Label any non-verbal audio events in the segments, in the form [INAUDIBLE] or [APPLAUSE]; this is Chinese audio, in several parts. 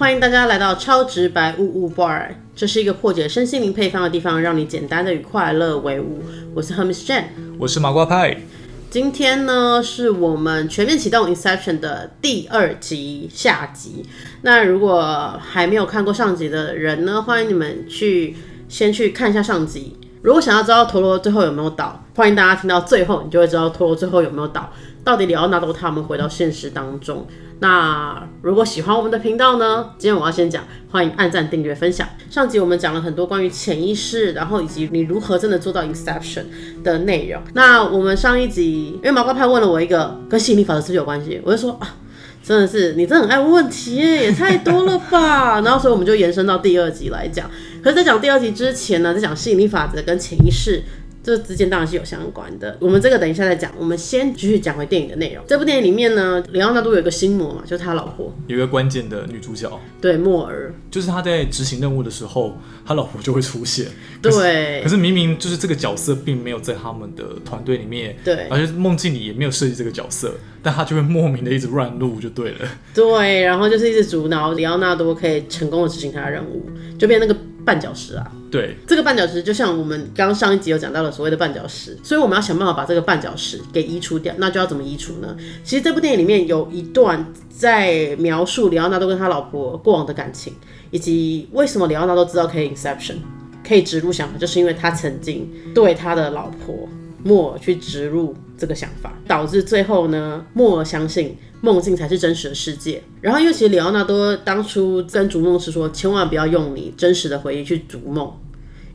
欢迎大家来到超直白呜呜 bar，这是一个破解身心灵配方的地方，让你简单的与快乐为伍。我是 Hermes Jane，我是麻瓜派。今天呢，是我们全面启动 Inception 的第二集下集。那如果还没有看过上集的人呢，欢迎你们去先去看一下上集。如果想要知道陀螺最后有没有倒，欢迎大家听到最后，你就会知道陀螺最后有没有倒，到底里奥纳多他们回到现实当中。那如果喜欢我们的频道呢？今天我要先讲，欢迎按赞、订阅、分享。上集我们讲了很多关于潜意识，然后以及你如何真的做到 inception 的内容。那我们上一集，因为毛怪派问了我一个跟吸引力法则是不是有关系，我就说啊，真的是你真的很爱问问题，也太多了吧。[LAUGHS] 然后所以我们就延伸到第二集来讲。可是，在讲第二集之前呢，在讲吸引力法则跟潜意识。这之间当然是有相关的，我们这个等一下再讲。我们先继续讲回电影的内容。这部电影里面呢，里奥纳多有一个心魔嘛，就是他老婆，有一个关键的女主角，对，莫尔，就是他在执行任务的时候，他老婆就会出现。对，可是明明就是这个角色并没有在他们的团队里面，对，而且梦境里也没有设计这个角色，但他就会莫名的一直乱入，就对了。对，然后就是一直阻挠里奥纳多可以成功的执行他的任务，就变那个。绊脚石啊，对，这个绊脚石就像我们刚刚上一集有讲到的所谓的绊脚石，所以我们要想办法把这个绊脚石给移除掉。那就要怎么移除呢？其实这部电影里面有一段在描述里奥纳多跟他老婆过往的感情，以及为什么里奥纳多知道可以 inception 可以植入想法，就是因为他曾经对他的老婆莫尔去植入这个想法，导致最后呢，莫尔相信。梦境才是真实的世界。然后，因为其实里奥纳多当初跟逐梦师说，千万不要用你真实的回忆去逐梦，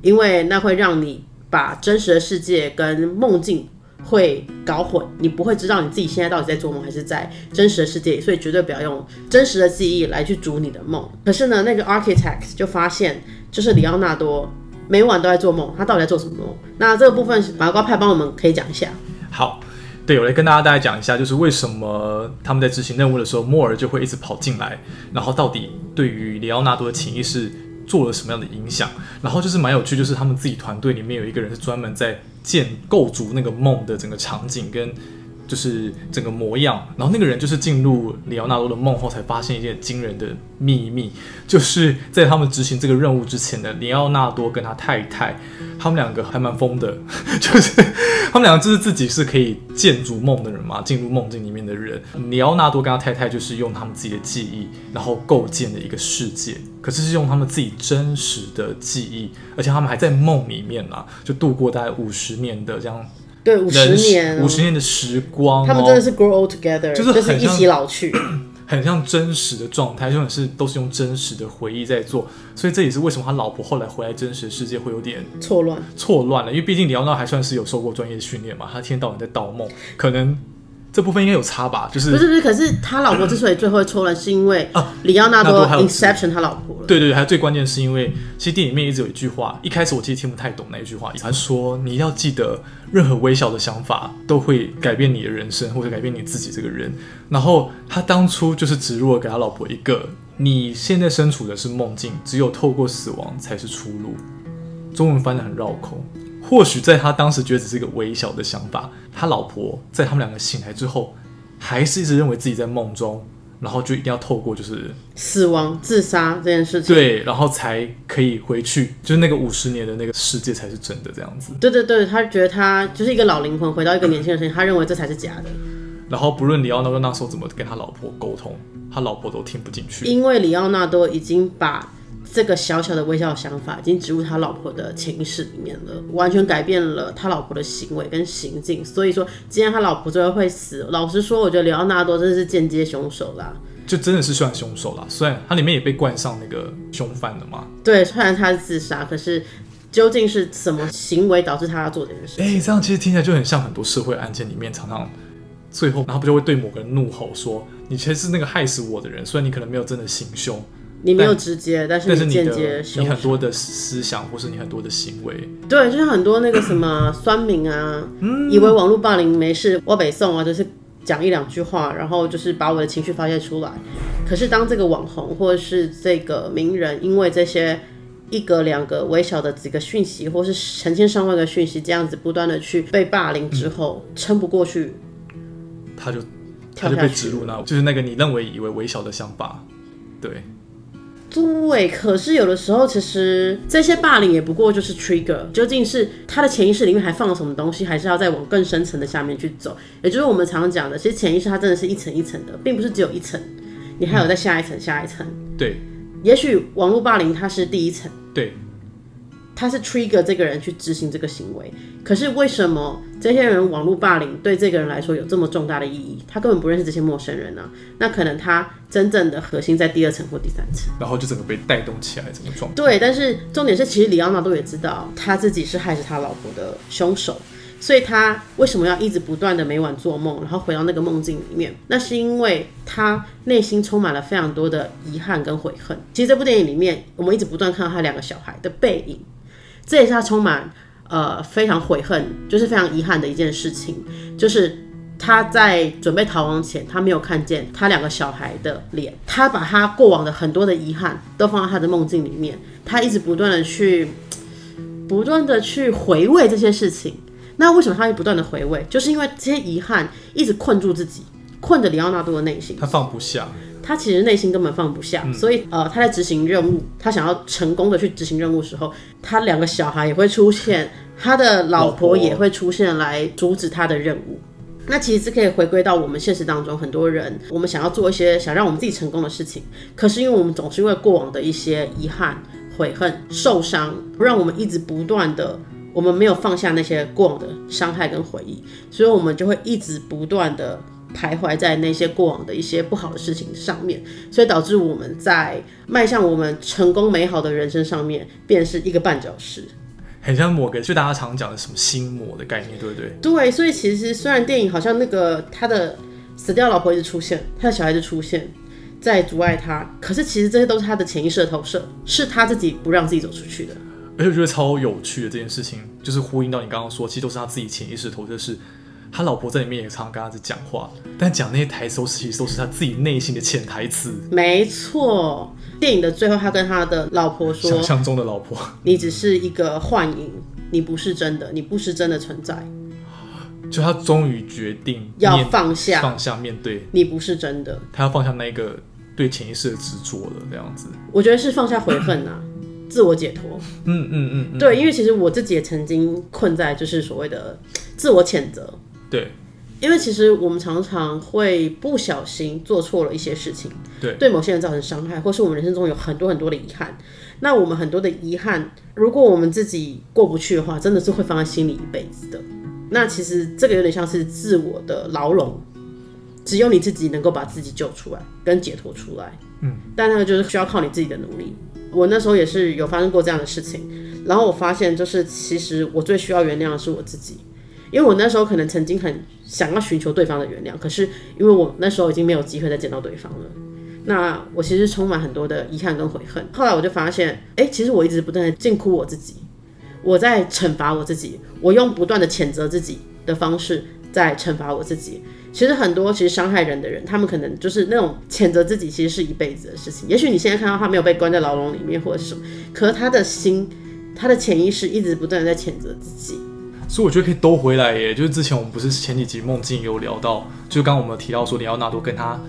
因为那会让你把真实的世界跟梦境会搞混，你不会知道你自己现在到底在做梦还是在真实的世界里。所以绝对不要用真实的记忆来去逐你的梦。可是呢，那个 architects 就发现，就是里奥纳多每晚都在做梦，他到底在做什么梦？那这个部分，麻瓜派帮我们可以讲一下。好。对，我来跟大家大概讲一下，就是为什么他们在执行任务的时候，莫尔就会一直跑进来，然后到底对于里奥纳多的潜意识做了什么样的影响？然后就是蛮有趣，就是他们自己团队里面有一个人是专门在建构筑那个梦的整个场景跟。就是整个模样，然后那个人就是进入里奥纳多的梦后，才发现一件惊人的秘密，就是在他们执行这个任务之前的里奥纳多跟他太太，他们两个还蛮疯的，[LAUGHS] 就是他们两个就是自己是可以建筑梦的人嘛，进入梦境里面的人。里奥纳多跟他太太就是用他们自己的记忆，然后构建的一个世界，可是是用他们自己真实的记忆，而且他们还在梦里面啊，就度过大概五十年的这样。对，五十年，五十年的时光，他们真的是 grow old together，就是一起老去，[CLEARS THROAT] 很像真实的状态，就是都是用真实的回忆在做，所以这也是为什么他老婆后来回来真实的世界会有点错乱，错乱了，因为毕竟李奥纳还算是有受过专业训练嘛，他一天到晚在盗梦，可能。这部分应该有差吧，就是不是不是，可是他老婆之所以最后会错乱，是因为啊，里奥纳多 inception 他老婆了。对对对，还有最关键是因为，其实电影里面一直有一句话，一开始我其实听不太懂那一句话，他说你要记得，任何微小的想法都会改变你的人生，或者改变你自己这个人。然后他当初就是植入了给他老婆一个，你现在身处的是梦境，只有透过死亡才是出路。中文翻的很绕口。或许在他当时觉得只是一个微小的想法，他老婆在他们两个醒来之后，还是一直认为自己在梦中，然后就一定要透过就是死亡、自杀这件事情，对，然后才可以回去，就是那个五十年的那个世界才是真的这样子。对对对，他觉得他就是一个老灵魂回到一个年轻的身体，他认为这才是假的。然后不论里奥纳多那时候怎么跟他老婆沟通，他老婆都听不进去，因为里奥纳多已经把。这个小小的微笑想法已经植入他老婆的潜意识里面了，完全改变了他老婆的行为跟行径。所以说，既然他老婆最后会死，老实说，我觉得里奥纳多真的是间接凶手啦，就真的是算凶手啦。虽然他里面也被冠上那个凶犯了嘛。对，虽然他是自杀，可是究竟是什么行为导致他要做这件事？哎，这样其实听起来就很像很多社会案件里面常常最后，然后不就会对某个人怒吼说：“你其实是那个害死我的人。”虽然你可能没有真的行凶。你没有直接，但是你间接，你很多的思想或是你很多的行为，对，就像很多那个什么 [COUGHS] 酸民啊，以为网络霸凌没事，我北宋啊，就是讲一两句话，然后就是把我的情绪发泄出来。可是当这个网红或者是这个名人，因为这些一个两个微小的几个讯息，或是成千上万个讯息，这样子不断的去被霸凌之后，撑不过去，他就他就被植入那，就是那个你认为以为微小的想法，对。对，可是有的时候，其实这些霸凌也不过就是 trigger，究竟是他的潜意识里面还放了什么东西，还是要再往更深层的下面去走？也就是我们常常讲的，其实潜意识它真的是一层一层的，并不是只有一层，你还有在下一层、下一层。对也许网络霸凌它是第一层，对，它是 trigger 这个人去执行这个行为。可是为什么这些人网络霸凌对这个人来说有这么重大的意义？他根本不认识这些陌生人啊，那可能他真正的核心在第二层或第三层。然后就整个被带动起来，整个状态。对，但是重点是，其实里奥纳多也知道他自己是害死他老婆的凶手，所以他为什么要一直不断的每晚做梦，然后回到那个梦境里面？那是因为他内心充满了非常多的遗憾跟悔恨。其实这部电影里面，我们一直不断看到他两个小孩的背影，这也是他充满呃非常悔恨，就是非常遗憾的一件事情，就是。他在准备逃亡前，他没有看见他两个小孩的脸，他把他过往的很多的遗憾都放在他的梦境里面，他一直不断的去，不断的去回味这些事情。那为什么他会不断的回味？就是因为这些遗憾一直困住自己，困着里奥纳多的内心。他放不下，他其实内心根本放不下，所以呃，他在执行任务，他想要成功的去执行任务的时候，他两个小孩也会出现，他的老婆也会出现来阻止他的任务。那其实是可以回归到我们现实当中，很多人我们想要做一些想让我们自己成功的事情，可是因为我们总是因为过往的一些遗憾、悔恨、受伤，让我们一直不断的，我们没有放下那些过往的伤害跟回忆，所以我们就会一直不断的徘徊在那些过往的一些不好的事情上面，所以导致我们在迈向我们成功美好的人生上面，便是一个绊脚石。很像某个就大家常讲的什么心魔的概念，对不对？对，所以其实虽然电影好像那个他的死掉老婆一直出现，他的小孩子出现在阻碍他，可是其实这些都是他的潜意识的投射，是他自己不让自己走出去的。而且我觉得超有趣的这件事情，就是呼应到你刚刚说，其实都是他自己潜意识的投射，是他老婆在里面也常常跟他在讲话，但讲那些台词其实都是他自己内心的潜台词，没错，电影的最后，他跟他的老婆说想象中的老婆，：“你只是一个幻影，你不是真的，你不是真的存在，就他终于决定要放下，放下面对，你不是真的。他要放下那个对潜意识的执着了，这样子。”我觉得是放下悔恨啊，[COUGHS] 自我解脱。嗯嗯嗯嗯，对，因为其实我自己也曾经困在就是所谓的自我谴责，对因为其实我们常常会不小心做错了一些事情，对对某些人造成伤害，或是我们人生中有很多很多的遗憾。那我们很多的遗憾，如果我们自己过不去的话，真的是会放在心里一辈子的。那其实这个有点像是自我的牢笼，只有你自己能够把自己救出来，跟解脱出来。嗯，但那个就是需要靠你自己的努力。我那时候也是有发生过这样的事情，然后我发现就是其实我最需要原谅的是我自己。因为我那时候可能曾经很想要寻求对方的原谅，可是因为我那时候已经没有机会再见到对方了，那我其实充满很多的遗憾跟悔恨。后来我就发现，哎、其实我一直不断的禁锢我自己，我在惩罚我自己，我用不断的谴责自己的方式在惩罚我自己。其实很多其实伤害人的人，他们可能就是那种谴责自己，其实是一辈子的事情。也许你现在看到他没有被关在牢笼里面或者是什么，可是他的心，他的潜意识一直不断的在谴责自己。所以我觉得可以兜回来耶。就是之前我们不是前几集梦境有聊到，就刚刚我们有提到说，里奥纳多跟他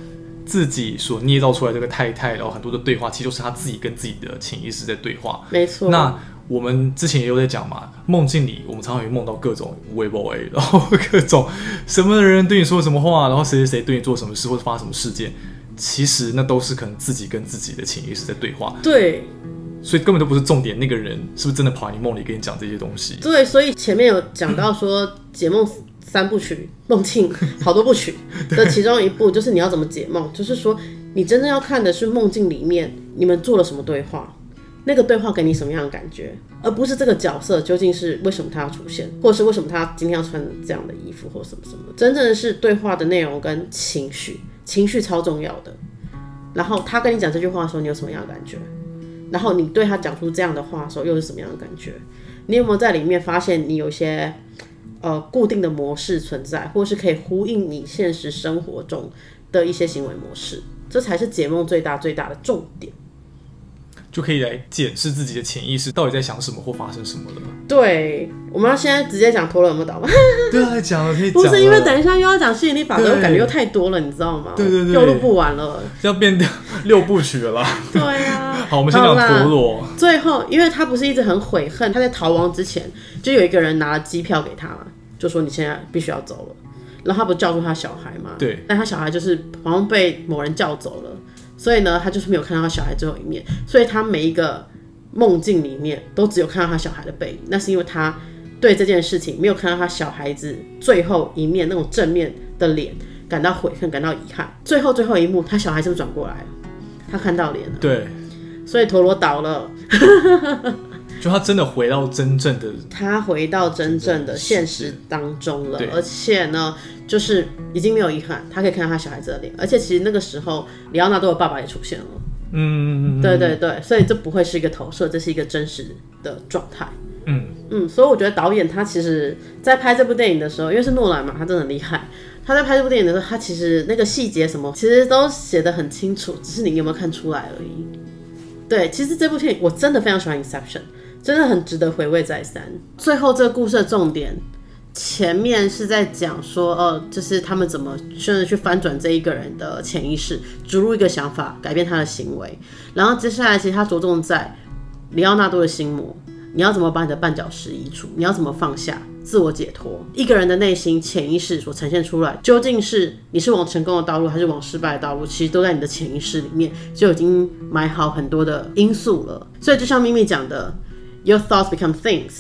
自己所捏造出来这个太太，然后很多的对话，其实都是他自己跟自己的潜意识在对话。没错。那我们之前也有在讲嘛，梦境里我们常常会梦到各种微博 A，然后各种什么人对你说什么话，然后谁谁谁对你做什么事或者发生什么事件，其实那都是可能自己跟自己的潜意识在对话，对所以根本都不是重点，那个人是不是真的跑你梦里跟你讲这些东西？对，所以前面有讲到说解梦三部曲，梦境好多部曲 [LAUGHS] 的其中一部就是你要怎么解梦，就是说你真正要看的是梦境里面你们做了什么对话。那个对话给你什么样的感觉，而不是这个角色究竟是为什么他要出现，或者是为什么他今天要穿这样的衣服，或什么什么。真正的是对话的内容跟情绪，情绪超重要的。然后他跟你讲这句话的时候，你有什么样的感觉？然后你对他讲出这样的话的时候，又是什么样的感觉？你有没有在里面发现你有一些呃固定的模式存在，或是可以呼应你现实生活中的一些行为模式？这才是解梦最大最大的重点。就可以来检视自己的潜意识到底在想什么或发生什么了。对，我们要现在直接讲陀螺有没有倒吗？对啊，讲了可以讲了，不是因为等一下又要讲吸引力法则，我感觉又太多了，你知道吗？对对对又录不完了。要变掉六部曲了啦。对啊。[LAUGHS] 好，我们先讲啦陀螺。最后，因为他不是一直很悔恨，他在逃亡之前，就有一个人拿了机票给他嘛，就说你现在必须要走了。然后他不是叫住他小孩嘛？对。但他小孩就是好像被某人叫走了，所以呢，他就是没有看到他小孩最后一面。所以他每一个梦境里面都只有看到他小孩的背影，那是因为他对这件事情没有看到他小孩子最后一面那种正面的脸，感到悔恨，感到遗憾。最后最后一幕，他小孩是不是转过来了？他看到脸了，对，所以陀螺倒了。就他真的回到真正的他回到真正的现实当中了，而且呢，就是已经没有遗憾，他可以看到他小孩子的脸，而且其实那个时候里奥纳多的爸爸也出现了，嗯，对对对，所以这不会是一个投射，这是一个真实的状态。嗯嗯，所以我觉得导演他其实，在拍这部电影的时候，因为是诺兰嘛，他真的很厉害。他在拍这部电影的时候，他其实那个细节什么，其实都写的很清楚，只是你有没有看出来而已。对，其实这部电影我真的非常喜欢《Inception》，真的很值得回味再三。最后这个故事的重点，前面是在讲说，呃，就是他们怎么真的去翻转这一个人的潜意识，植入一个想法，改变他的行为。然后接下来，其实他着重在里奥纳多的心魔，你要怎么把你的绊脚石移除？你要怎么放下？自我解脱，一个人的内心潜意识所呈现出来，究竟是你是往成功的道路，还是往失败的道路？其实都在你的潜意识里面就已经埋好很多的因素了。所以就像咪咪讲的，Your thoughts become things，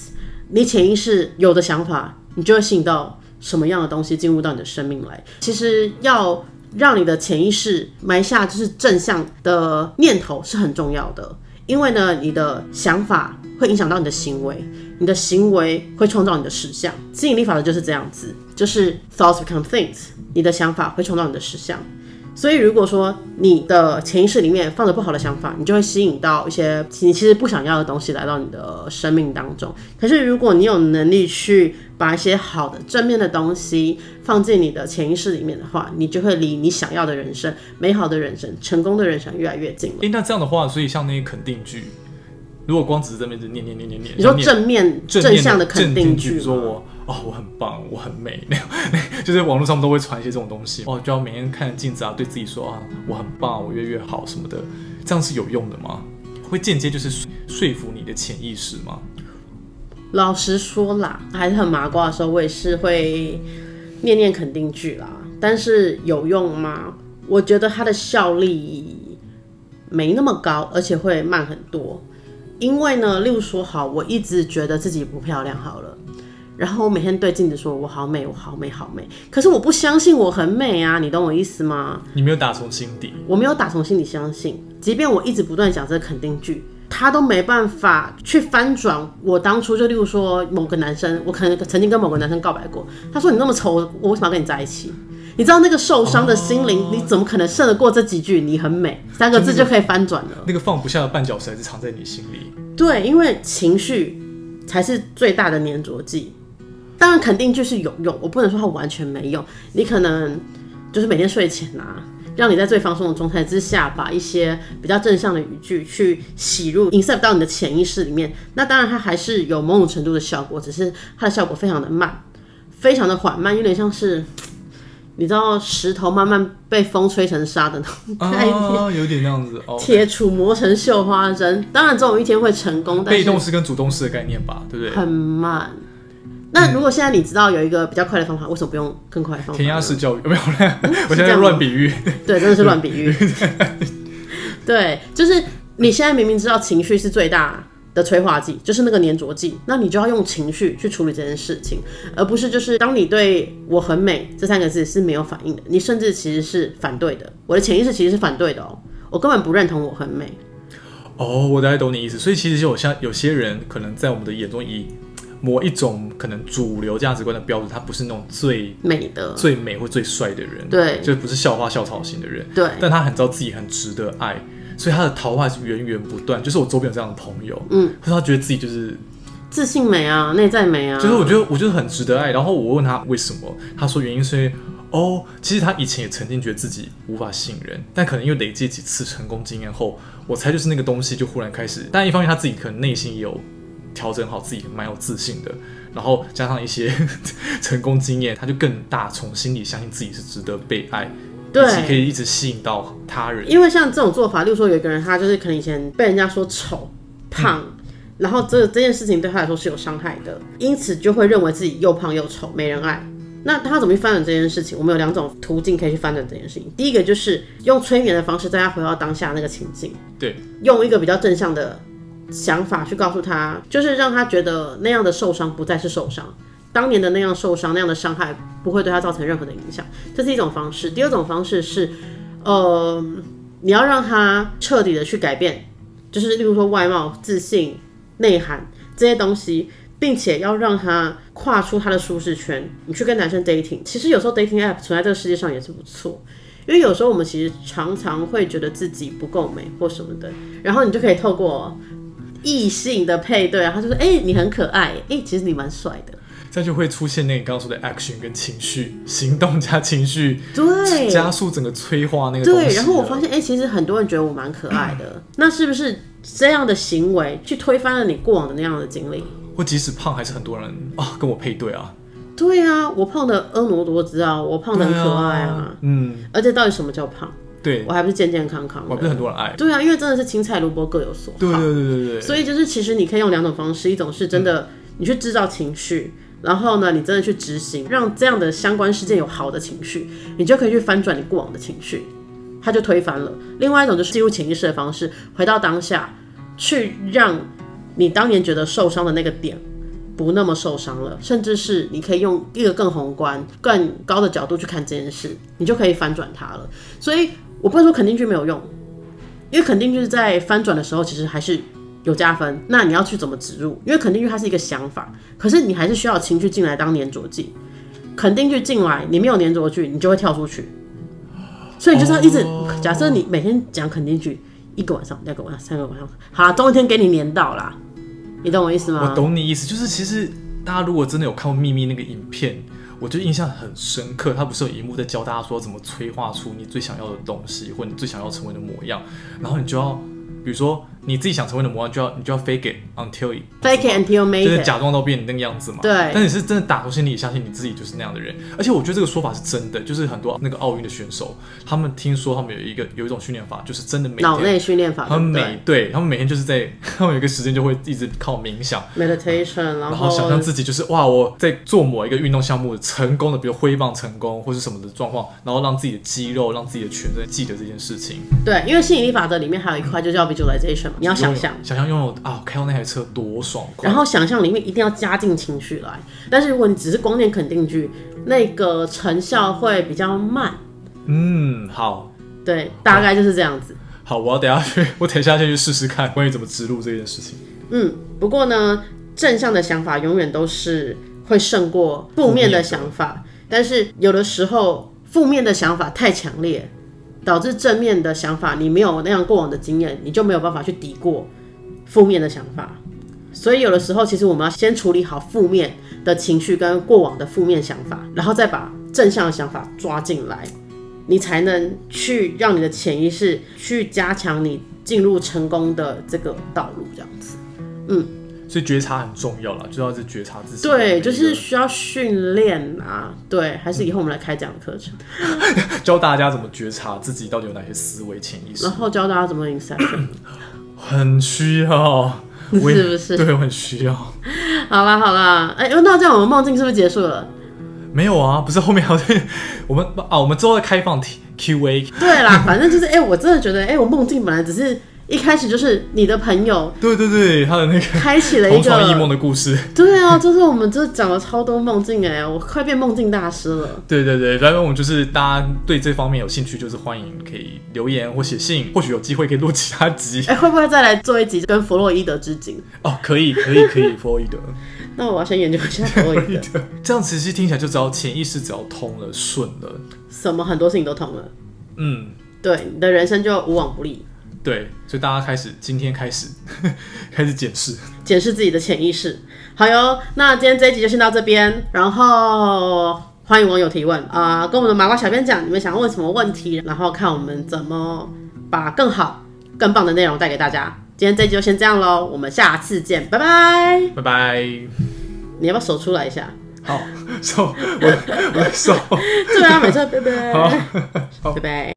你潜意识有的想法，你就会吸引到什么样的东西进入到你的生命来。其实要让你的潜意识埋下就是正向的念头是很重要的，因为呢，你的想法会影响到你的行为。你的行为会创造你的实相，吸引力法则就是这样子，就是 thoughts become things，你的想法会创造你的实相。所以如果说你的潜意识里面放着不好的想法，你就会吸引到一些你其实不想要的东西来到你的生命当中。可是如果你有能力去把一些好的正面的东西放进你的潜意识里面的话，你就会离你想要的人生、美好的人生、成功的人生越来越近了。诶，那这样的话，所以像那些肯定句，如果光只是在那边念念念念念，你说正面正向的肯定句句，说我哦我很棒，我很美，那 [LAUGHS] 样就是网络上都会传一些这种东西，哦就要每天看镜子啊，对自己说啊我很棒，我越越好什么的，这样是有用的吗？会间接就是说说服你的潜意识吗？老实说啦，还是很麻瓜的时候，我也是会念念肯定句啦。但是有用吗？我觉得它的效力没那么高，而且会慢很多。因为呢，例如说，好，我一直觉得自己不漂亮，好了，然后我每天对镜子说我好美，我好美，好美。可是我不相信我很美啊，你懂我意思吗？你没有打从心底，我没有打从心里相信，即便我一直不断讲这个肯定句，他都没办法去翻转我当初就例如说某个男生，我可能曾经跟某个男生告白过，他说你那么丑，我为什么要跟你在一起？你知道那个受伤的心灵，你怎么可能胜得过这几句“你很美”三个字就可以翻转了？那个放不下的绊脚石还是藏在你心里。对，因为情绪才是最大的粘着剂。当然，肯定就是有用，我不能说它完全没用。你可能就是每天睡前啊，让你在最放松的状态之下，把一些比较正向的语句去洗入、insert 到你的潜意识里面。那当然，它还是有某种程度的效果，只是它的效果非常的慢，非常的缓慢，有点像是。你知道石头慢慢被风吹成沙的那种概念，啊，有点那样子哦。铁杵磨成绣花针。当然，总有一天会成功，但被动式跟主动式的概念吧，对不对？很慢。那如果现在你知道有一个比较快的方法，为什么不用更快的方法？填鸭式教育有没有？[LAUGHS] 我现在乱比喻。[LAUGHS] 对，真的是乱比喻。[LAUGHS] 对，就是你现在明明知道情绪是最大的催化剂，就是那个粘着剂，那你就要用情绪去处理这件事情，而不是就是当你对我很美这三个字是没有反应的，你甚至其实是反对的。我的潜意识其实是反对的哦，我根本不认同我很美。哦，我大概懂你意思。所以其实就有像有些人可能在我们的眼中以某一种可能主流价值观的标准，他不是那种最美的，最美或最帅的人，对就不是校花校草型的人，对但他很知道自己很值得爱，所以他的桃花是源源不断。就是我周边有这样的朋友，嗯，他觉得自己就是，自信美啊，内在美啊，就是我觉得我就是很值得爱。然后我问他为什么，他说原因是因为哦，哦，其实他以前也曾经觉得自己无法吸引人，但可能因为累积几次成功经验后，我猜就是那个东西就忽然开始。但一方面他自己可能内心也有调整好，自己蛮有自信的，然后加上一些 [LAUGHS] 成功经验，他就更大从心里相信自己是值得被爱，对以及可以一直吸引到他人。因为像这种做法，例如说有一个人，他就是可能以前被人家说丑、胖，然后这这件事情对他来说是有伤害的，因此就会认为自己又胖又丑，没人爱。那他怎么去翻转这件事情？我们有两种途径可以去翻转这件事情。第一个就是用催眠的方式，带他回到当下那个情境，对，用一个比较正向的想法去告诉他，就是让他觉得那样的受伤不再是受伤，当年的那样受伤、那样的伤害不会对他造成任何的影响，这是一种方式。第二种方式是，呃，你要让他彻底的去改变，就是例如说外貌、自信、内涵这些东西，并且要让他跨出他的舒适圈。你去跟男生 dating，其实有时候 dating app 存在这个世界上也是不错。因为有时候我们其实常常会觉得自己不够美或什么的，然后你就可以透过异性的配对，然后就说：“哎、你很可爱，哎、其实你蛮帅的。这样就会出现那个你刚刚说的 action 跟情绪，行动加情绪，”对，加速整个催化那个。对，然后我发现，哎、其实很多人觉得我蛮可爱的，那是不是这样的行为去推翻了你过往的那样的经历？或即使胖，还是很多人啊跟我配对啊，对啊，我胖的婀娜多姿啊，我胖的很可爱啊，啊，嗯，而且到底什么叫胖？对，我还不是健健康康我还不是。很多人爱，对啊，因为真的是青菜萝卜各有所好。对对对对对，所以就是其实你可以用两种方式，一种是真的你去制造情绪，然后呢，你真的去执行，让这样的相关事件有好的情绪，你就可以去翻转你过往的情绪，它就推翻了。另外一种就是进入潜意识的方式，回到当下，去让你当年觉得受伤的那个点。不那么受伤了，甚至是你可以用一个更宏观、更高的角度去看这件事，你就可以翻转它了。所以我不能说肯定句没有用，因为肯定句在翻转的时候，其实还是有加分。那你要去怎么植入？因为肯定句它是一个想法，可是你还是需要情绪进来当粘着剂。肯定句进来，你没有粘着句，你就会跳出去。所以你就是要一直，假设你每天讲肯定句，一个晚上、两个晚上、三个晚上，好啦，终有一天给你粘到啦。你懂我意思吗？我懂你意思，就是其实大家如果真的有看过《秘密》那个影片，我就印象很深刻。他不是有一幕在教大家说怎么催化出你最想要的东西，或你最想要成为的模样，然后你就要，比如说你自己想成为的模样，就要你就要 fake it until it Fake it until you make 是 it。假装到变你那个样子嘛。对但你是真的打从心里相信你自己就是那样的人，而且我觉得这个说法是真的，就是很多那个奥运的选手，他们听说他们有一个有一种训练法，就是真的每天。脑内训练法，他们每对他们每天就是在，[LAUGHS] 他们有一个时间就会一直靠冥想，meditation，然然后想象自己就是哇，我在做某一个运动项目成功的，比如挥棒成功或是什么的状况，然后让自己的肌肉、让自己的全身记得这件事情。对，因为吸引力法则里面还有一块就叫 visualization，嘛你要想象。想象拥有啊，开到那台车多爽快。然后想象里面一定要加进情绪来，但是如果你只是光念肯定句，那个成效会比较慢。嗯，好对，大概就是这样子。好，我要等下去，[LAUGHS] 我等一下先去试试看关于怎么植入这件事情。嗯，不过呢，正向的想法永远都是会胜过负面的想法，但是有的时候负面的想法太强烈，导致正面的想法你没有那样过往的经验，你就没有办法去抵过负面的想法。所以有的时候，其实我们要先处理好负面的情绪跟过往的负面想法，然后再把正向的想法抓进来，你才能去让你的潜意识去加强你进入成功的这个道路，这样子。嗯所以觉察很重要啦，就要是觉察自己。对，就是需要训练啊。对，还是以后我们来开这样的课程，[LAUGHS] 教大家怎么觉察自己到底有哪些思维潜意识然，后教大家怎么 inception，[COUGHS] 很需要。[LAUGHS] 是不是？对，我很需要。好啦好啦，哎、那这样我们梦境是不是结束了？没有啊，不是后面还有 [LAUGHS] 我们啊，我们之后再开放 Q A。对啦，反正就是，哎、我真的觉得，哎、我梦境本来只是一开始就是你的朋友对对对，他的那个开启了一同床异梦，的故事。对啊，就是我们这讲了超多梦境，哎，我快变梦境大师了。对对对，反正我们就是大家对这方面有兴趣，就是欢迎可以留言或写信，或许有机会可以录其他集 [LAUGHS] 哎、会不会再来做一集跟弗洛伊德致敬？哦。可以可以可以，弗洛伊德。那我要先研究一下弗洛伊德，[LAUGHS] 这样其实听起来就知道潜意识只要通了顺了，什么很多事情都通了，嗯，对，你的人生就无往不利。对，所以大家开始今天开始 [LAUGHS] 开始检视，检视自己的潜意识。好哟，那今天这一集就先到这边，然后欢迎网友提问啊、跟我们的麻瓜小编讲你们想要问什么问题，然后看我们怎么把更好、更棒的内容带给大家。今天这一集就先这样喽，我们下次见，拜拜。拜拜。你要不要手出来一下？好，手，我我的手。[LAUGHS] 对啊，每次拜拜，好，拜拜。